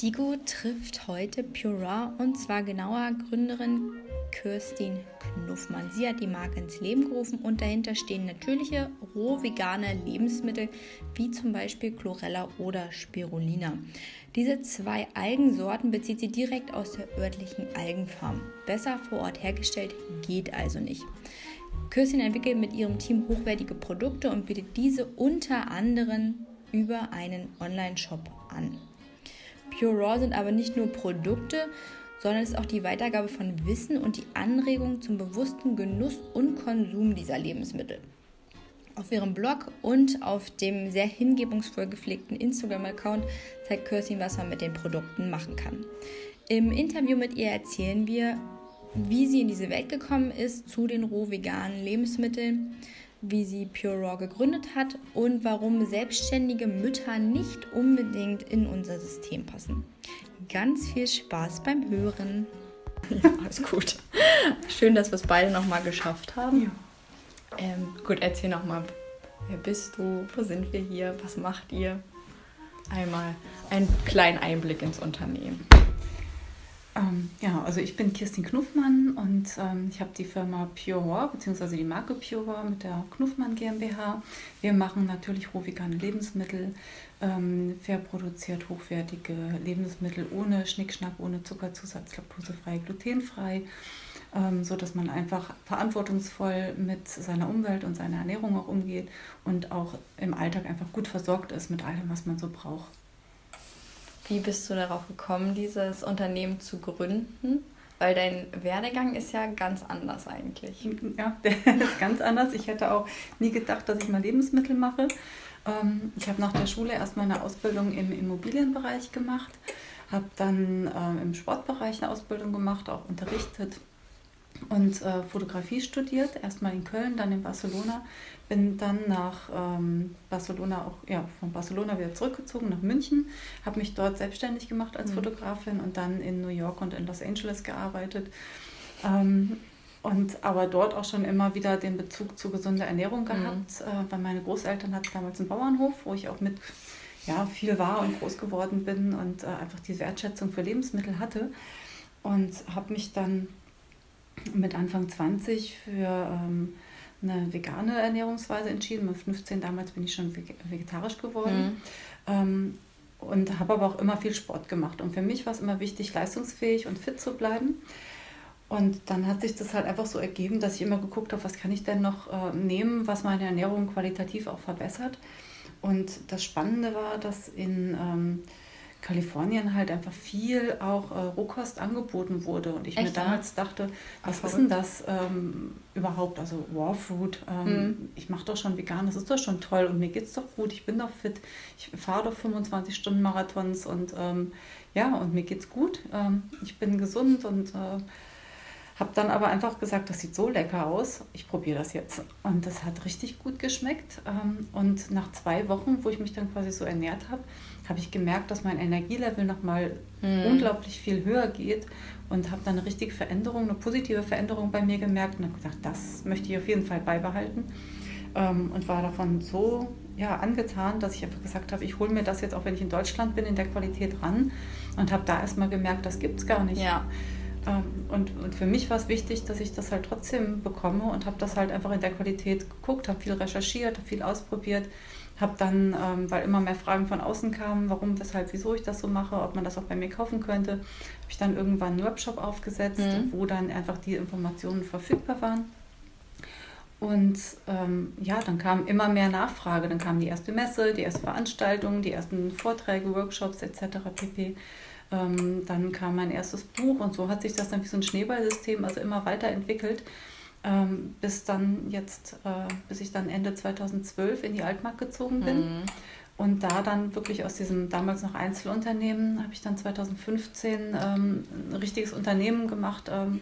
Digo trifft heute Pura und zwar genauer Gründerin Kirstin Knuffmann. Sie hat die Marke ins Leben gerufen und dahinter stehen natürliche, roh vegane Lebensmittel wie zum Beispiel Chlorella oder Spirulina. Diese zwei Algensorten bezieht sie direkt aus der örtlichen Algenfarm. Besser vor Ort hergestellt geht also nicht. Kirstin entwickelt mit ihrem Team hochwertige Produkte und bietet diese unter anderem über einen Online-Shop an. Pure Raw sind aber nicht nur Produkte, sondern es ist auch die Weitergabe von Wissen und die Anregung zum bewussten Genuss und Konsum dieser Lebensmittel. Auf ihrem Blog und auf dem sehr hingebungsvoll gepflegten Instagram-Account zeigt Kirstin, was man mit den Produkten machen kann. Im Interview mit ihr erzählen wir, wie sie in diese Welt gekommen ist zu den roh veganen Lebensmitteln, wie sie Pure Raw gegründet hat und warum selbstständige Mütter nicht unbedingt in unser System passen. Ganz viel Spaß beim Hören. Ja, alles gut. Schön, dass wir es beide nochmal geschafft haben. Ja. Ähm, gut, erzähl nochmal, wer bist du, wo sind wir hier, was macht ihr? Einmal einen kleinen Einblick ins Unternehmen. Ähm, ja, also ich bin Kirstin Knuffmann und ähm, ich habe die Firma Pure War, beziehungsweise die Marke Pure War mit der Knuffmann GmbH. Wir machen natürlich rohvegane Lebensmittel, ähm, fair produziert hochwertige Lebensmittel ohne Schnickschnack, ohne Zuckerzusatz, laktosefrei, glutenfrei, ähm, so man einfach verantwortungsvoll mit seiner Umwelt und seiner Ernährung auch umgeht und auch im Alltag einfach gut versorgt ist mit allem, was man so braucht. Wie bist du darauf gekommen, dieses Unternehmen zu gründen? Weil dein Werdegang ist ja ganz anders eigentlich. Ja, der ist ganz anders. Ich hätte auch nie gedacht, dass ich mal Lebensmittel mache. Ähm, ich habe nach der Schule erstmal eine Ausbildung im Immobilienbereich gemacht, habe dann ähm, im Sportbereich eine Ausbildung gemacht, auch unterrichtet und äh, Fotografie studiert, erstmal in Köln, dann in Barcelona. Bin dann nach ähm, Barcelona auch, ja, von Barcelona wieder zurückgezogen nach München, habe mich dort selbstständig gemacht als mhm. Fotografin und dann in New York und in Los Angeles gearbeitet. Ähm, und aber dort auch schon immer wieder den Bezug zu gesunder Ernährung mhm. gehabt, mhm. äh, weil meine Großeltern hatten damals einen Bauernhof, wo ich auch mit ja, viel war und groß geworden bin und äh, einfach die Wertschätzung für Lebensmittel hatte. Und habe mich dann mit Anfang 20 für ähm, eine vegane Ernährungsweise entschieden. Mit 15 damals bin ich schon vegetarisch geworden. Mhm. Ähm, und habe aber auch immer viel Sport gemacht. Und für mich war es immer wichtig, leistungsfähig und fit zu bleiben. Und dann hat sich das halt einfach so ergeben, dass ich immer geguckt habe, was kann ich denn noch äh, nehmen, was meine Ernährung qualitativ auch verbessert. Und das Spannende war, dass in ähm, Kalifornien halt einfach viel auch äh, Rohkost angeboten wurde. Und ich Echt, mir damals ja? dachte, was Ach, ist denn das ähm, überhaupt? Also Raw Food, ähm, hm. ich mache doch schon vegan, das ist doch schon toll und mir geht es doch gut, ich bin doch fit, ich fahre doch 25 Stunden Marathons und ähm, ja, und mir geht's gut. Ähm, ich bin gesund und äh, habe dann aber einfach gesagt, das sieht so lecker aus, ich probiere das jetzt. Und das hat richtig gut geschmeckt. Ähm, und nach zwei Wochen, wo ich mich dann quasi so ernährt habe, habe ich gemerkt, dass mein Energielevel nochmal mhm. unglaublich viel höher geht und habe dann eine richtige Veränderung, eine positive Veränderung bei mir gemerkt und habe gedacht, das möchte ich auf jeden Fall beibehalten. Ähm, und war davon so ja, angetan, dass ich einfach gesagt habe, ich hole mir das jetzt, auch wenn ich in Deutschland bin, in der Qualität ran und habe da erstmal gemerkt, das gibt es gar nicht. Ja. Ähm, und, und für mich war es wichtig, dass ich das halt trotzdem bekomme und habe das halt einfach in der Qualität geguckt, habe viel recherchiert, habe viel ausprobiert, habe dann, ähm, weil immer mehr Fragen von außen kamen, warum, weshalb, wieso ich das so mache, ob man das auch bei mir kaufen könnte, habe ich dann irgendwann einen Webshop aufgesetzt, mhm. wo dann einfach die Informationen verfügbar waren. Und ähm, ja, dann kam immer mehr Nachfrage. Dann kam die erste Messe, die erste Veranstaltung, die ersten Vorträge, Workshops etc. pp. Ähm, dann kam mein erstes Buch und so hat sich das dann wie so ein Schneeballsystem also immer weiterentwickelt, ähm, bis dann jetzt, äh, bis ich dann Ende 2012 in die Altmark gezogen bin. Mhm. Und da dann wirklich aus diesem damals noch Einzelunternehmen habe ich dann 2015 ähm, ein richtiges Unternehmen gemacht ähm,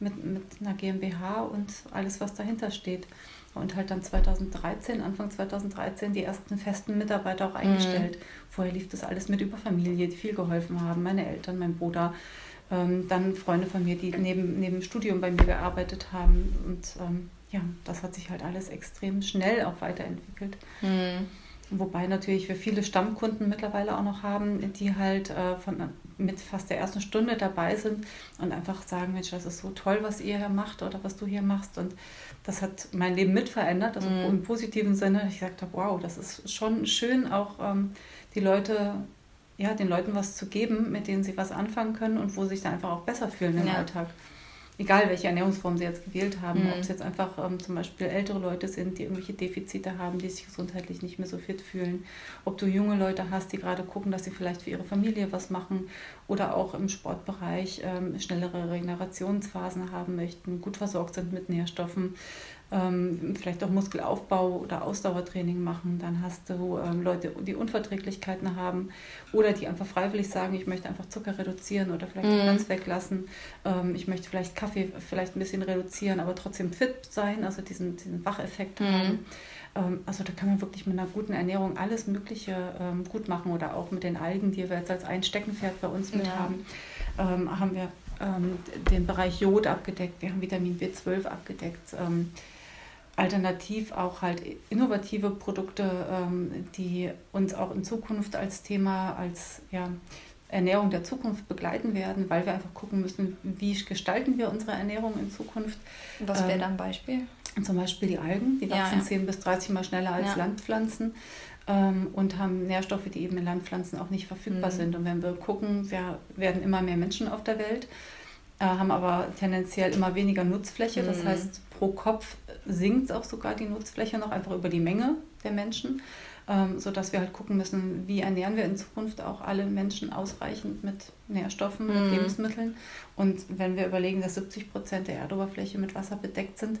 mit, mit einer GmbH und alles, was dahinter steht und halt dann 2013, Anfang 2013, die ersten festen Mitarbeiter auch eingestellt. Mhm. Vorher lief das alles mit über Familie, die viel geholfen haben, meine Eltern, mein Bruder, dann Freunde von mir, die neben, neben dem Studium bei mir gearbeitet haben. Und ähm, ja, das hat sich halt alles extrem schnell auch weiterentwickelt. Mhm. Wobei natürlich wir viele Stammkunden mittlerweile auch noch haben, die halt äh, von, mit fast der ersten Stunde dabei sind und einfach sagen, Mensch, das ist so toll, was ihr hier macht oder was du hier machst. Und das hat mein Leben mit verändert, also mm. im positiven Sinne. Ich gesagt habe, wow, das ist schon schön, auch ähm, die Leute, ja, den Leuten was zu geben, mit denen sie was anfangen können und wo sie sich dann einfach auch besser fühlen im ja. Alltag egal welche Ernährungsform sie jetzt gewählt haben, mhm. ob es jetzt einfach ähm, zum Beispiel ältere Leute sind, die irgendwelche Defizite haben, die sich gesundheitlich nicht mehr so fit fühlen, ob du junge Leute hast, die gerade gucken, dass sie vielleicht für ihre Familie was machen oder auch im Sportbereich ähm, schnellere Regenerationsphasen haben möchten, gut versorgt sind mit Nährstoffen, ähm, vielleicht auch Muskelaufbau oder Ausdauertraining machen. Dann hast du ähm, Leute, die Unverträglichkeiten haben oder die einfach freiwillig sagen, ich möchte einfach Zucker reduzieren oder vielleicht mhm. ganz weglassen. Ähm, ich möchte vielleicht Kaffee vielleicht ein bisschen reduzieren, aber trotzdem fit sein, also diesen, diesen Wacheffekt mhm. haben. Ähm, also da kann man wirklich mit einer guten Ernährung alles Mögliche ähm, gut machen oder auch mit den Algen, die wir jetzt als ein Steckenpferd bei uns mit ja. haben, ähm, haben wir den Bereich Jod abgedeckt, wir haben Vitamin B12 abgedeckt alternativ auch halt innovative Produkte, ähm, die uns auch in Zukunft als Thema, als ja, Ernährung der Zukunft begleiten werden, weil wir einfach gucken müssen, wie gestalten wir unsere Ernährung in Zukunft. Was wäre ähm, da ein Beispiel? Zum Beispiel die Algen, die wachsen ja, ja. 10 bis 30 Mal schneller als ja. Landpflanzen ähm, und haben Nährstoffe, die eben in Landpflanzen auch nicht verfügbar mhm. sind. Und wenn wir gucken, wir werden immer mehr Menschen auf der Welt, haben aber tendenziell immer weniger Nutzfläche. Das mhm. heißt, pro Kopf sinkt auch sogar die Nutzfläche noch einfach über die Menge der Menschen, ähm, sodass wir halt gucken müssen, wie ernähren wir in Zukunft auch alle Menschen ausreichend mit Nährstoffen, mit mhm. Lebensmitteln. Und wenn wir überlegen, dass 70 Prozent der Erdoberfläche mit Wasser bedeckt sind,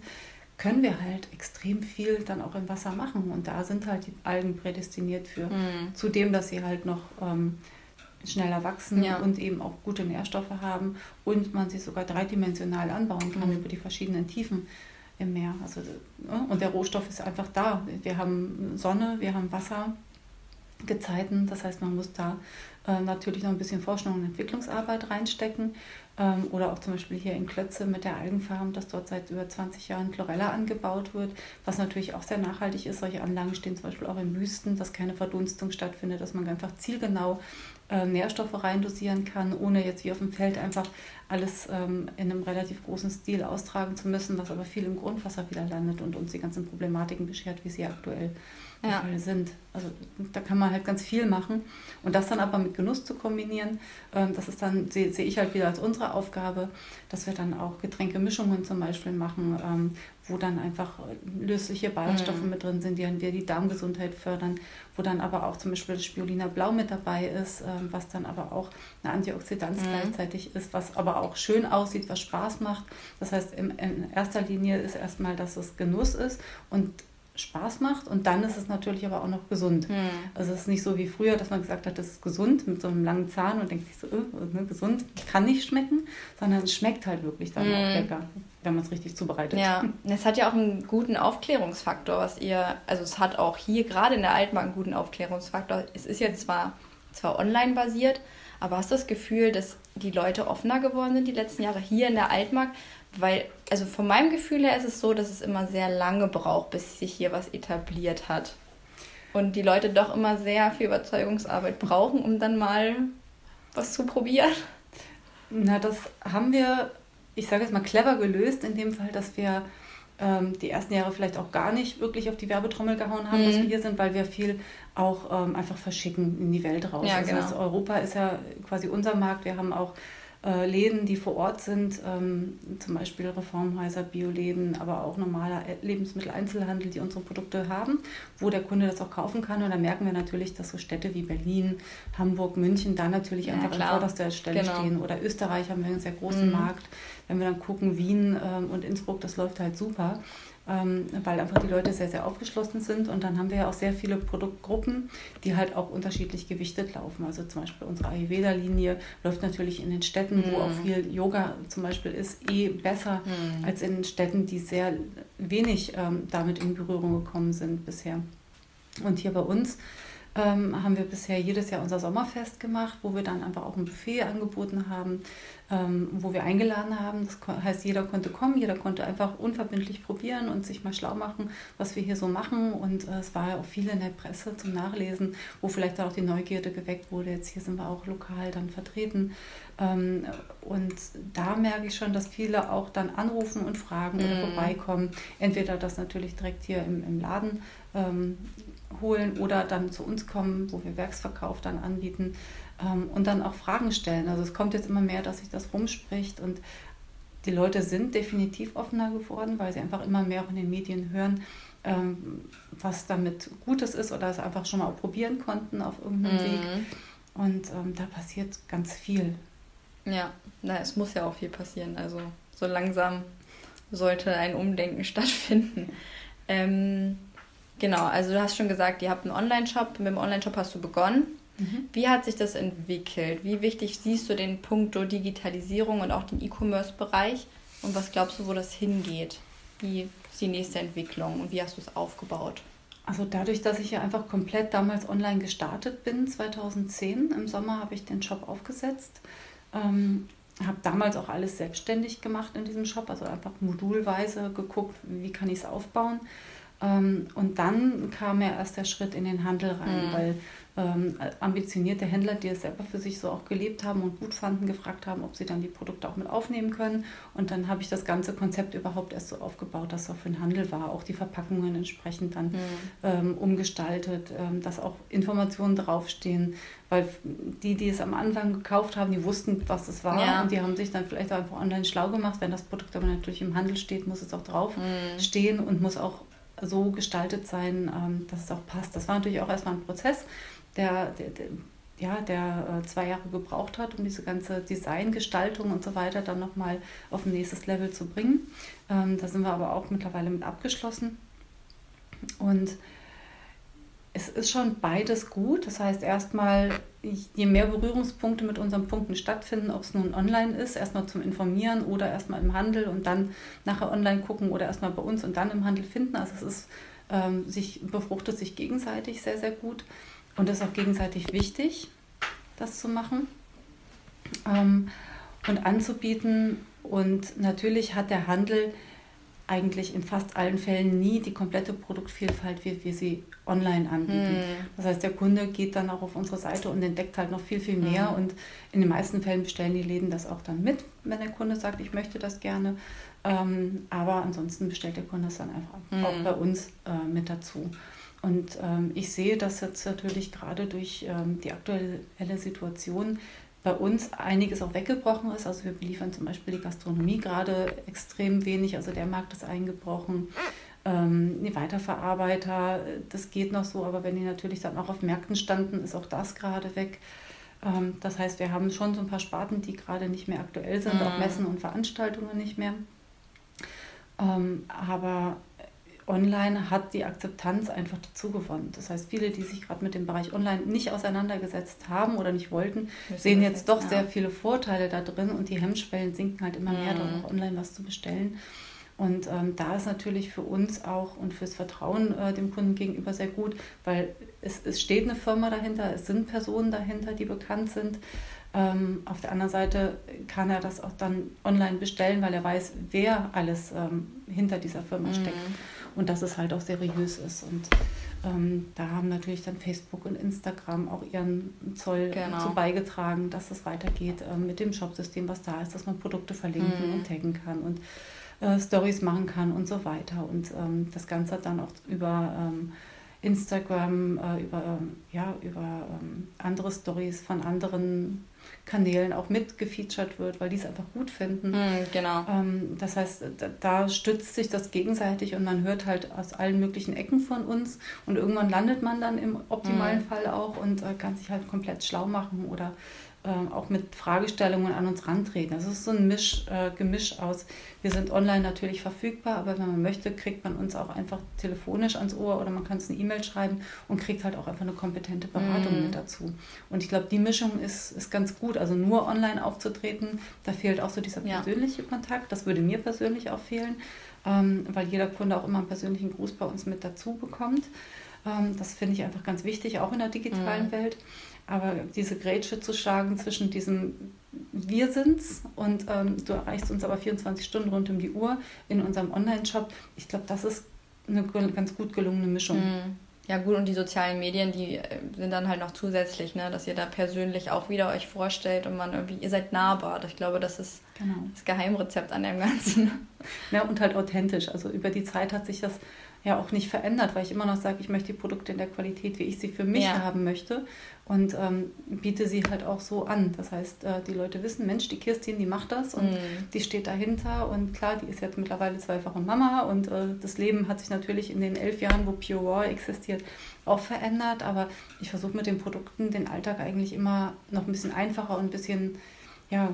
können wir halt extrem viel dann auch im Wasser machen. Und da sind halt die Algen prädestiniert für. Mhm. Zudem, dass sie halt noch ähm, schneller wachsen ja. und eben auch gute Nährstoffe haben und man sie sogar dreidimensional anbauen kann mhm. über die verschiedenen Tiefen im Meer. Also, ne, und der Rohstoff ist einfach da. Wir haben Sonne, wir haben Wasser, Gezeiten. Das heißt, man muss da äh, natürlich noch ein bisschen Forschung und Entwicklungsarbeit reinstecken. Ähm, oder auch zum Beispiel hier in Klötze mit der Algenfarm, dass dort seit über 20 Jahren Chlorella angebaut wird, was natürlich auch sehr nachhaltig ist. Solche Anlagen stehen zum Beispiel auch in Wüsten, dass keine Verdunstung stattfindet, dass man einfach zielgenau äh, Nährstoffe reindosieren kann, ohne jetzt wie auf dem Feld einfach alles ähm, in einem relativ großen Stil austragen zu müssen, was aber viel im Grundwasser wieder landet und uns die ganzen Problematiken beschert, wie sie aktuell ja. sind. Also da kann man halt ganz viel machen. Und das dann aber mit Genuss zu kombinieren, ähm, das ist dann, sehe seh ich halt wieder als unsere Aufgabe, dass wir dann auch Getränkemischungen zum Beispiel machen, ähm, wo dann einfach lösliche Ballaststoffe mhm. mit drin sind, die dann wieder die Darmgesundheit fördern, wo dann aber auch zum Beispiel das Spirulina Blau mit dabei ist, ähm, was dann aber auch eine Antioxidanz mhm. gleichzeitig ist, was aber auch schön aussieht, was Spaß macht. Das heißt, in, in erster Linie ist erstmal, dass es Genuss ist und Spaß macht und dann ist es natürlich aber auch noch gesund. Mhm. Also es ist nicht so wie früher, dass man gesagt hat, das ist gesund mit so einem langen Zahn und denkt sich so, äh, ne, gesund kann nicht schmecken, sondern es schmeckt halt wirklich dann mhm. auch lecker, wenn man es richtig zubereitet. Ja, es hat ja auch einen guten Aufklärungsfaktor, was ihr, also es hat auch hier gerade in der Altmark einen guten Aufklärungsfaktor. Es ist jetzt zwar, zwar online basiert, aber hast du das Gefühl, dass die Leute offener geworden sind die letzten Jahre hier in der Altmark? Weil, also von meinem Gefühl her ist es so, dass es immer sehr lange braucht, bis sich hier was etabliert hat. Und die Leute doch immer sehr viel Überzeugungsarbeit brauchen, um dann mal was zu probieren. Na, das haben wir, ich sage jetzt mal, clever gelöst, in dem Fall, dass wir ähm, die ersten Jahre vielleicht auch gar nicht wirklich auf die Werbetrommel gehauen haben, mhm. dass wir hier sind, weil wir viel auch ähm, einfach verschicken in die Welt raus. Ja, also genau. Europa ist ja quasi unser Markt. Wir haben auch Läden, die vor Ort sind, ähm, zum Beispiel Reformhäuser, Bioläden, aber auch normaler Lebensmitteleinzelhandel, die unsere Produkte haben, wo der Kunde das auch kaufen kann. Und da merken wir natürlich, dass so Städte wie Berlin, Hamburg, München da natürlich ja, einfach klar. an vorderster Stelle genau. stehen. Oder Österreich haben wir einen sehr großen mhm. Markt. Wenn wir dann gucken, Wien ähm, und Innsbruck, das läuft halt super weil einfach die Leute sehr, sehr aufgeschlossen sind. Und dann haben wir ja auch sehr viele Produktgruppen, die halt auch unterschiedlich gewichtet laufen. Also zum Beispiel unsere Ayurveda-Linie läuft natürlich in den Städten, mhm. wo auch viel Yoga zum Beispiel ist, eh besser mhm. als in Städten, die sehr wenig ähm, damit in Berührung gekommen sind bisher. Und hier bei uns ähm, haben wir bisher jedes Jahr unser Sommerfest gemacht, wo wir dann einfach auch ein Buffet angeboten haben, ähm, wo wir eingeladen haben. Das heißt, jeder konnte kommen, jeder konnte einfach unverbindlich probieren und sich mal schlau machen, was wir hier so machen. Und äh, es war ja auch viel in der Presse zum Nachlesen, wo vielleicht auch die Neugierde geweckt wurde. Jetzt hier sind wir auch lokal dann vertreten. Ähm, und da merke ich schon, dass viele auch dann anrufen und fragen oder mm. vorbeikommen. Entweder das natürlich direkt hier im, im Laden ähm, holen oder dann zu uns kommen, wo wir Werksverkauf dann anbieten ähm, und dann auch Fragen stellen. Also es kommt jetzt immer mehr, dass sich das rumspricht und die Leute sind definitiv offener geworden, weil sie einfach immer mehr auch in den Medien hören, ähm, was damit Gutes ist oder es einfach schon mal probieren konnten auf irgendeinem mm. Weg. Und ähm, da passiert ganz viel. Ja, na, es muss ja auch viel passieren. Also so langsam sollte ein Umdenken stattfinden. Ähm, genau, also du hast schon gesagt, ihr habt einen Online-Shop. Mit dem Online-Shop hast du begonnen. Mhm. Wie hat sich das entwickelt? Wie wichtig siehst du den Punkt Digitalisierung und auch den E-Commerce-Bereich? Und was glaubst du, wo das hingeht? Wie ist die nächste Entwicklung und wie hast du es aufgebaut? Also dadurch, dass ich ja einfach komplett damals online gestartet bin, 2010 im Sommer habe ich den Shop aufgesetzt ähm, habe damals auch alles selbstständig gemacht in diesem Shop, also einfach modulweise geguckt, wie kann ich es aufbauen. Ähm, und dann kam ja erst der Schritt in den Handel rein, mhm. weil ähm, ambitionierte Händler, die es selber für sich so auch gelebt haben und gut fanden, gefragt haben, ob sie dann die Produkte auch mit aufnehmen können. Und dann habe ich das ganze Konzept überhaupt erst so aufgebaut, dass es auch für den Handel war, auch die Verpackungen entsprechend dann mhm. ähm, umgestaltet, ähm, dass auch Informationen draufstehen, weil die, die es am Anfang gekauft haben, die wussten, was es war ja. und die haben sich dann vielleicht einfach online schlau gemacht. Wenn das Produkt aber natürlich im Handel steht, muss es auch drauf mhm. stehen und muss auch so gestaltet sein, ähm, dass es auch passt. Das war natürlich auch erstmal ein Prozess der, der, der ja, der äh, zwei Jahre gebraucht hat, um diese ganze Designgestaltung und so weiter dann nochmal auf ein nächstes Level zu bringen. Ähm, da sind wir aber auch mittlerweile mit abgeschlossen. Und es ist schon beides gut. Das heißt, erstmal, je mehr Berührungspunkte mit unseren Punkten stattfinden, ob es nun online ist, erstmal zum Informieren oder erstmal im Handel und dann nachher online gucken oder erstmal bei uns und dann im Handel finden. Also es ist, ähm, sich, befruchtet sich gegenseitig sehr, sehr gut. Und ist auch gegenseitig wichtig, das zu machen ähm, und anzubieten. Und natürlich hat der Handel eigentlich in fast allen Fällen nie die komplette Produktvielfalt, wie wir sie online anbieten. Hm. Das heißt, der Kunde geht dann auch auf unsere Seite und entdeckt halt noch viel, viel mehr. Hm. Und in den meisten Fällen bestellen die Läden das auch dann mit, wenn der Kunde sagt, ich möchte das gerne. Ähm, aber ansonsten bestellt der Kunde es dann einfach hm. auch bei uns äh, mit dazu. Und ähm, ich sehe, dass jetzt natürlich gerade durch ähm, die aktuelle Situation bei uns einiges auch weggebrochen ist. Also wir beliefern zum Beispiel die Gastronomie gerade extrem wenig, also der Markt ist eingebrochen. Ähm, die Weiterverarbeiter, das geht noch so, aber wenn die natürlich dann auch auf Märkten standen, ist auch das gerade weg. Ähm, das heißt, wir haben schon so ein paar Sparten, die gerade nicht mehr aktuell sind, mhm. auch Messen und Veranstaltungen nicht mehr. Ähm, aber online hat die Akzeptanz einfach dazu gewonnen. Das heißt, viele, die sich gerade mit dem Bereich Online nicht auseinandergesetzt haben oder nicht wollten, sehen jetzt doch ja. sehr viele Vorteile da drin und die Hemmschwellen sinken halt immer mehr, mhm. auch online was zu bestellen. Und ähm, da ist natürlich für uns auch und fürs Vertrauen äh, dem Kunden gegenüber sehr gut, weil es, es steht eine Firma dahinter, es sind Personen dahinter, die bekannt sind. Ähm, auf der anderen Seite kann er das auch dann online bestellen, weil er weiß, wer alles ähm, hinter dieser Firma steckt. Mhm und dass es halt auch seriös ist. Und ähm, da haben natürlich dann Facebook und Instagram auch ihren Zoll genau. dazu beigetragen, dass es weitergeht ähm, mit dem Shopsystem, was da ist, dass man Produkte verlinken mhm. und taggen kann und äh, Stories machen kann und so weiter. Und ähm, das Ganze hat dann auch über ähm, Instagram, äh, über, ähm, ja, über ähm, andere Stories von anderen Kanälen auch mitgefeatured wird, weil die es einfach gut finden. Mm, genau. Ähm, das heißt, da, da, stützt sich das gegenseitig und man hört halt aus allen möglichen Ecken von uns und irgendwann landet man dann im optimalen mm. Fall auch und äh, kann sich halt komplett schlau machen oder äh, auch mit Fragestellungen an uns rantreten. Das ist so ein Misch, äh, Gemisch aus. Wir sind online natürlich verfügbar, aber wenn man möchte, kriegt man uns auch einfach telefonisch ans Ohr oder man kann es eine E-Mail schreiben und kriegt halt auch einfach eine kompetente Beratung mm. mit dazu. Und ich glaube, die Mischung ist, ist ganz gut. Also nur online aufzutreten, da fehlt auch so dieser persönliche ja. Kontakt. Das würde mir persönlich auch fehlen, ähm, weil jeder Kunde auch immer einen persönlichen Gruß bei uns mit dazu bekommt. Ähm, das finde ich einfach ganz wichtig, auch in der digitalen mhm. Welt. Aber diese Grätsche zu schlagen zwischen diesem Wir sind's und ähm, du erreichst uns aber 24 Stunden rund um die Uhr in unserem Online-Shop, ich glaube, das ist eine ganz gut gelungene Mischung. Mhm. Ja gut, und die sozialen Medien, die äh, sind dann halt noch zusätzlich, ne, dass ihr da persönlich auch wieder euch vorstellt und man irgendwie, ihr seid nahbar. Ich glaube, das ist genau. das Geheimrezept an dem Ganzen. Ja, und halt authentisch. Also über die Zeit hat sich das ja auch nicht verändert, weil ich immer noch sage, ich möchte die Produkte in der Qualität, wie ich sie für mich ja. haben möchte und ähm, biete sie halt auch so an. Das heißt, äh, die Leute wissen, Mensch, die Kirstin, die macht das und mhm. die steht dahinter und klar, die ist jetzt mittlerweile zweifache Mama und äh, das Leben hat sich natürlich in den elf Jahren, wo Pure Raw existiert, auch verändert, aber ich versuche mit den Produkten den Alltag eigentlich immer noch ein bisschen einfacher und ein bisschen ja,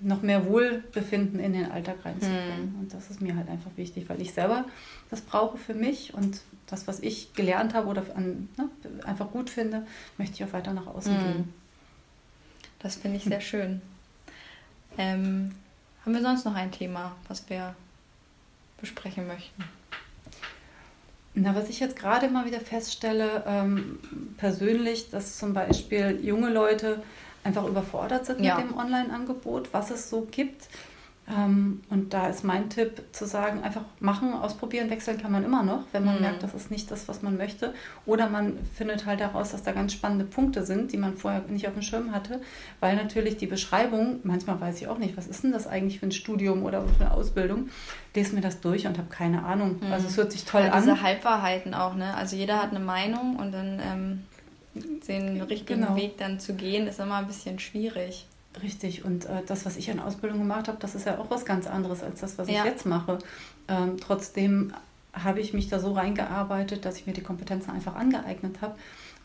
noch mehr Wohlbefinden in den Alltag reinzubringen. Mhm. Und das ist mir halt einfach wichtig, weil ich selber das brauche für mich und das, was ich gelernt habe oder an, ne, einfach gut finde, möchte ich auch weiter nach außen mhm. geben. Das finde ich sehr schön. Ähm, haben wir sonst noch ein Thema, was wir besprechen möchten? Na, was ich jetzt gerade mal wieder feststelle, ähm, persönlich, dass zum Beispiel junge Leute einfach überfordert sind ja. mit dem Online-Angebot, was es so gibt. Ähm, und da ist mein Tipp zu sagen, einfach machen, ausprobieren, wechseln kann man immer noch, wenn man mhm. merkt, das ist nicht das, was man möchte. Oder man findet halt heraus, dass da ganz spannende Punkte sind, die man vorher nicht auf dem Schirm hatte, weil natürlich die Beschreibung, manchmal weiß ich auch nicht, was ist denn das eigentlich für ein Studium oder für eine Ausbildung, lese mir das durch und habe keine Ahnung. Mhm. Also es hört sich toll ja, an. Diese Halbwahrheiten auch, ne? Also jeder hat eine Meinung und dann ähm, den richtigen genau. Weg dann zu gehen, ist immer ein bisschen schwierig. Richtig, und äh, das, was ich an Ausbildung gemacht habe, das ist ja auch was ganz anderes als das, was ja. ich jetzt mache. Ähm, trotzdem habe ich mich da so reingearbeitet, dass ich mir die Kompetenzen einfach angeeignet habe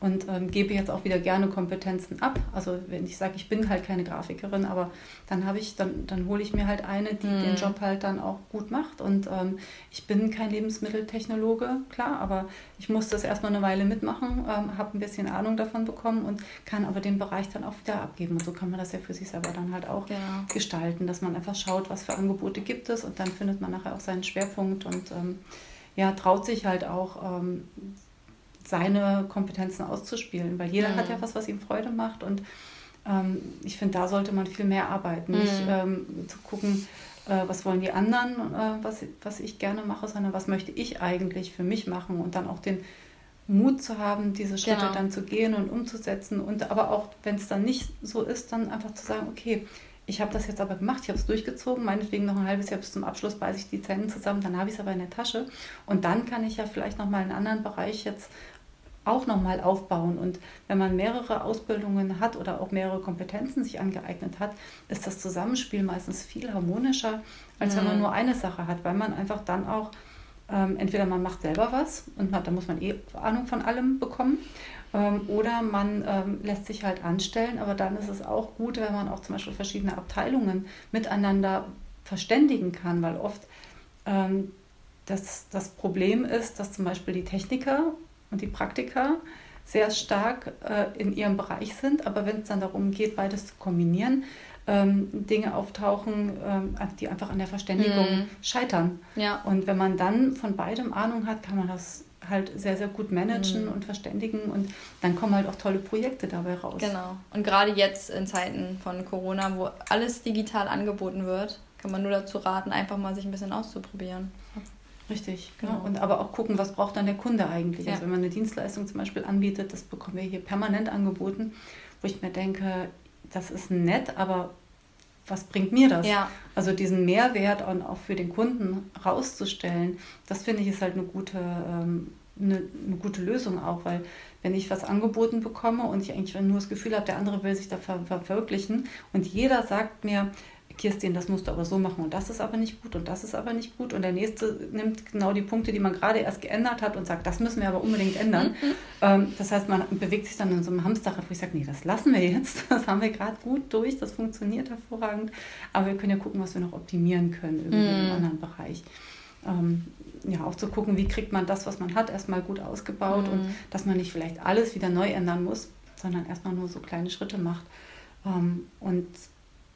und ähm, gebe jetzt auch wieder gerne Kompetenzen ab. Also wenn ich sage, ich bin halt keine Grafikerin, aber dann habe ich, dann, dann hole ich mir halt eine, die mhm. den Job halt dann auch gut macht. Und ähm, ich bin kein Lebensmitteltechnologe, klar, aber ich muss das erstmal eine Weile mitmachen, ähm, habe ein bisschen Ahnung davon bekommen und kann aber den Bereich dann auch wieder abgeben. Und so kann man das ja für sich selber dann halt auch ja. gestalten, dass man einfach schaut, was für Angebote gibt es und dann findet man nachher auch seinen Schwerpunkt und ähm, ja, traut sich halt auch ähm, seine Kompetenzen auszuspielen, weil jeder mhm. hat ja was, was ihm Freude macht und ähm, ich finde, da sollte man viel mehr arbeiten, mhm. nicht ähm, zu gucken, äh, was wollen die anderen, äh, was, was ich gerne mache, sondern was möchte ich eigentlich für mich machen und dann auch den Mut zu haben, diese Schritte genau. dann zu gehen und umzusetzen und aber auch, wenn es dann nicht so ist, dann einfach zu sagen, okay, ich habe das jetzt aber gemacht, ich habe es durchgezogen, meinetwegen noch ein halbes Jahr bis zum Abschluss beiße ich die Zähne zusammen, dann habe ich es aber in der Tasche und dann kann ich ja vielleicht noch mal einen anderen Bereich jetzt auch nochmal aufbauen. Und wenn man mehrere Ausbildungen hat oder auch mehrere Kompetenzen sich angeeignet hat, ist das Zusammenspiel meistens viel harmonischer, als mhm. wenn man mhm. nur eine Sache hat, weil man einfach dann auch ähm, entweder man macht selber was und da muss man eh Ahnung von allem bekommen, ähm, oder man ähm, lässt sich halt anstellen, aber dann ist es auch gut, wenn man auch zum Beispiel verschiedene Abteilungen miteinander verständigen kann, weil oft ähm, das, das Problem ist, dass zum Beispiel die Techniker und die Praktiker sehr stark äh, in ihrem Bereich sind, aber wenn es dann darum geht, beides zu kombinieren, ähm, Dinge auftauchen, ähm, die einfach an der Verständigung mhm. scheitern. Ja. Und wenn man dann von beidem Ahnung hat, kann man das halt sehr, sehr gut managen mhm. und verständigen und dann kommen halt auch tolle Projekte dabei raus. Genau. Und gerade jetzt in Zeiten von Corona, wo alles digital angeboten wird, kann man nur dazu raten, einfach mal sich ein bisschen auszuprobieren. Richtig, genau. Ja. Und aber auch gucken, was braucht dann der Kunde eigentlich. Ja. Also wenn man eine Dienstleistung zum Beispiel anbietet, das bekommen wir hier permanent angeboten, wo ich mir denke, das ist nett, aber was bringt mir das? Ja. Also diesen Mehrwert auch für den Kunden rauszustellen, das finde ich ist halt eine gute, ähm, eine, eine, gute Lösung auch, weil wenn ich was angeboten bekomme und ich eigentlich nur das Gefühl habe, der andere will sich da ver verwirklichen und jeder sagt mir, Kirstin, das musst du aber so machen und das ist aber nicht gut und das ist aber nicht gut. Und der nächste nimmt genau die Punkte, die man gerade erst geändert hat und sagt, das müssen wir aber unbedingt ändern. Mhm. Ähm, das heißt, man bewegt sich dann in so einem Hamsterrad, wo ich sage, nee, das lassen wir jetzt. Das haben wir gerade gut durch, das funktioniert hervorragend. Aber wir können ja gucken, was wir noch optimieren können irgendwie mhm. im anderen Bereich. Ähm, ja, auch zu gucken, wie kriegt man das, was man hat, erstmal gut ausgebaut mhm. und dass man nicht vielleicht alles wieder neu ändern muss, sondern erstmal nur so kleine Schritte macht. Ähm, und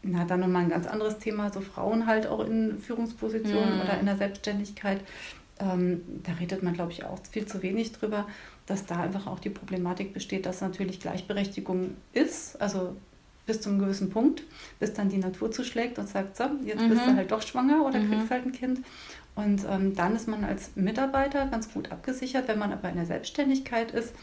na, dann nochmal ein ganz anderes Thema, so Frauen halt auch in Führungspositionen mhm. oder in der Selbstständigkeit. ähm, da redet man, glaube ich, auch viel zu wenig drüber, dass da einfach auch die Problematik besteht, dass natürlich Gleichberechtigung ist, also bis zum gewissen Punkt, bis dann die Natur zuschlägt und sagt, so, jetzt mhm. bist du mhm. halt doch schwanger oder mhm. kriegst halt ein Kind. Und ähm, dann ist man als Mitarbeiter ganz gut abgesichert. Wenn man aber in der Selbstständigkeit ist,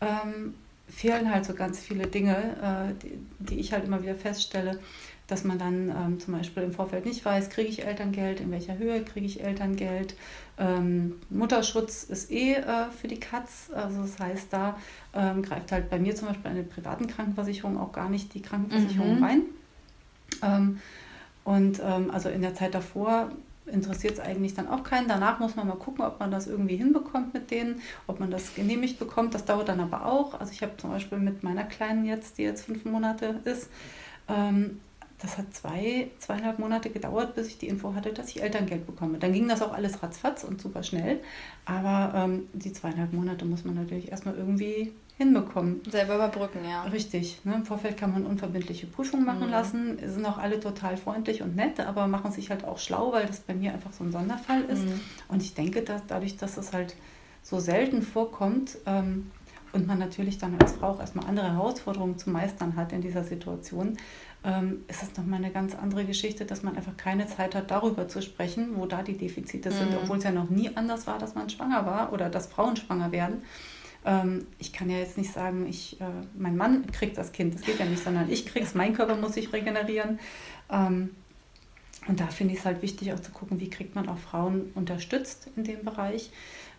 ähm, fehlen halt so ganz viele Dinge, äh, die, die, ich halt immer wieder feststelle, dass man dann ähm, zum Beispiel im Vorfeld nicht weiß, kriege ich Elterngeld, in welcher Höhe kriege ich Elterngeld. Ähm, Mutterschutz ist eh äh, für die Katz, also das heißt, da ähm, greift halt bei mir zum Beispiel eine privaten Krankenversicherung auch gar nicht die Krankenversicherung mhm. rein. Ähm, und ähm, also in der Zeit davor interessiert es eigentlich dann auch keinen. Danach muss man mal gucken, ob man das irgendwie hinbekommt mit denen, ob man das genehmigt bekommt. Das dauert dann aber auch. Also ich habe zum Beispiel mit meiner Kleinen jetzt, die jetzt fünf Monate ist, ähm, das hat zwei, zweieinhalb Monate gedauert, bis ich die Info hatte, dass ich Elterngeld bekomme. Dann ging das auch alles ratzfatz und super schnell. Aber ähm, die zweieinhalb Monate muss man natürlich erstmal irgendwie hinbekommen. Selber überbrücken, ja. Richtig. Ne? Im Vorfeld kann man unverbindliche Prüfungen machen mhm. lassen. Sind auch alle total freundlich und nett, aber machen sich halt auch schlau, weil das bei mir einfach so ein Sonderfall ist. Mhm. Und ich denke, dass dadurch, dass es halt so selten vorkommt, ähm, und man natürlich dann als Frau auch erstmal andere Herausforderungen zu meistern hat in dieser Situation, ähm, ist es nochmal eine ganz andere Geschichte, dass man einfach keine Zeit hat, darüber zu sprechen, wo da die Defizite mhm. sind, obwohl es ja noch nie anders war, dass man schwanger war oder dass Frauen schwanger werden. Ähm, ich kann ja jetzt nicht sagen, ich, äh, mein Mann kriegt das Kind, das geht ja nicht, sondern ich krieg's, mein Körper muss sich regenerieren. Ähm, und da finde ich es halt wichtig, auch zu gucken, wie kriegt man auch Frauen unterstützt in dem Bereich.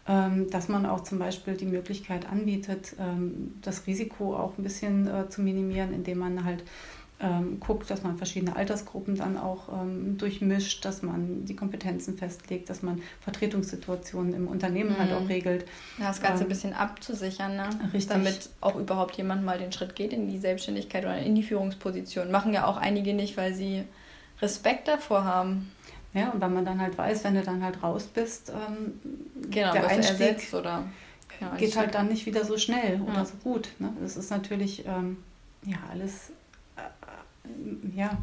Ähm, dass man auch zum Beispiel die Möglichkeit anbietet, ähm, das Risiko auch ein bisschen äh, zu minimieren, indem man halt ähm, guckt, dass man verschiedene Altersgruppen dann auch durchmischt, dass man die Kompetenzen festlegt, dass man Vertretungssituationen im Unternehmen mhm. halt auch mhm. regelt. Ja, das Ganze ähm, ein bisschen abzusichern, ne? Richtig. damit auch überhaupt jemand mal den Schritt geht in die Selbstständigkeit oder in die Führungsposition. Machen ja auch einige nicht, weil sie Respekt davor haben. Ja, und weil man dann halt weiß, wenn du dann halt raus bist, ähm, genau, der Einstieg oder, ja, geht halt dann nicht wieder so schnell ja. oder so gut. Ne? Das ist natürlich ähm, ja alles äh, ja,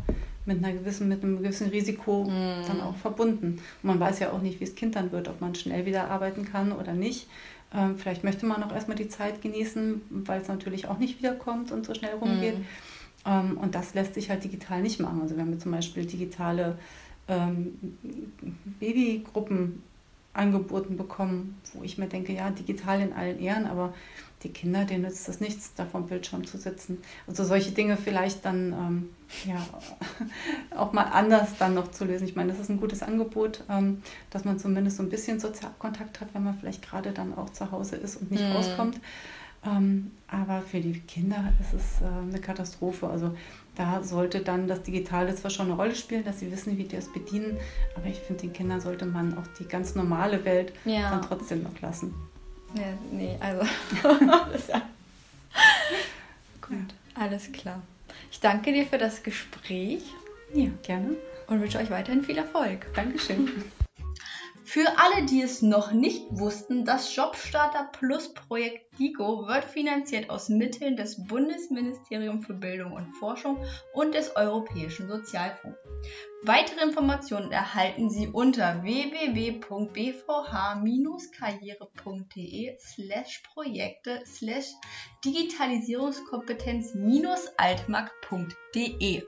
mit, einer gewissen, mit einem gewissen Risiko mm. dann auch verbunden. Und man weiß ja auch nicht, wie das Kind dann wird, ob man schnell wieder arbeiten kann oder nicht. Ähm, vielleicht möchte man auch erstmal die Zeit genießen, weil es natürlich auch nicht wiederkommt und so schnell rumgeht. Mm. Und das lässt sich halt digital nicht machen. Also wir haben zum Beispiel digitale ähm, Babygruppen angeboten bekommen, wo ich mir denke, ja, digital in allen Ehren, aber die Kinder, denen nützt das nichts, da vom Bildschirm zu sitzen. Also solche Dinge vielleicht dann ähm, ja, auch mal anders dann noch zu lösen. Ich meine, das ist ein gutes Angebot, ähm, dass man zumindest so ein bisschen Sozialkontakt hat, wenn man vielleicht gerade dann auch zu Hause ist und nicht mhm. rauskommt. Ähm, aber für die Kinder ist es äh, eine Katastrophe. Also da sollte dann das Digitale zwar schon eine Rolle spielen, dass sie wissen, wie die es bedienen, aber ich finde, den Kindern sollte man auch die ganz normale Welt ja. dann trotzdem noch lassen. Ja, nee, also. Gut, alles klar. Ich danke dir für das Gespräch. Ja, gerne. Und wünsche euch weiterhin viel Erfolg. Dankeschön. Für alle, die es noch nicht wussten, das Jobstarter Plus Projekt DIGO wird finanziert aus Mitteln des Bundesministeriums für Bildung und Forschung und des Europäischen Sozialfonds. Weitere Informationen erhalten Sie unter www.bvh-karriere.de slash Projekte slash Digitalisierungskompetenz-altmark.de.